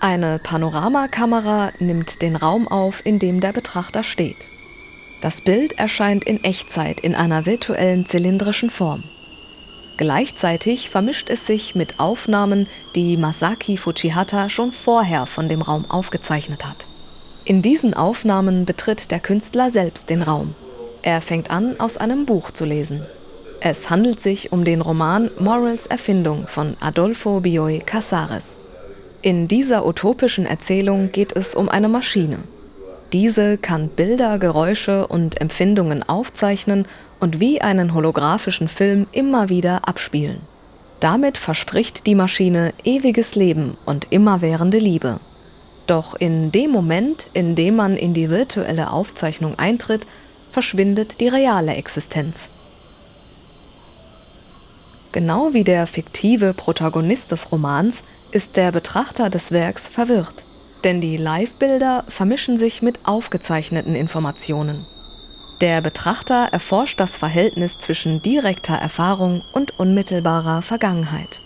Eine Panoramakamera nimmt den Raum auf, in dem der Betrachter steht. Das Bild erscheint in Echtzeit in einer virtuellen zylindrischen Form. Gleichzeitig vermischt es sich mit Aufnahmen, die Masaki Fujihata schon vorher von dem Raum aufgezeichnet hat. In diesen Aufnahmen betritt der Künstler selbst den Raum. Er fängt an, aus einem Buch zu lesen. Es handelt sich um den Roman Morals Erfindung von Adolfo Bioy Casares. In dieser utopischen Erzählung geht es um eine Maschine. Diese kann Bilder, Geräusche und Empfindungen aufzeichnen und wie einen holographischen Film immer wieder abspielen. Damit verspricht die Maschine ewiges Leben und immerwährende Liebe. Doch in dem Moment, in dem man in die virtuelle Aufzeichnung eintritt, verschwindet die reale Existenz. Genau wie der fiktive Protagonist des Romans ist der Betrachter des Werks verwirrt, denn die Live-Bilder vermischen sich mit aufgezeichneten Informationen. Der Betrachter erforscht das Verhältnis zwischen direkter Erfahrung und unmittelbarer Vergangenheit.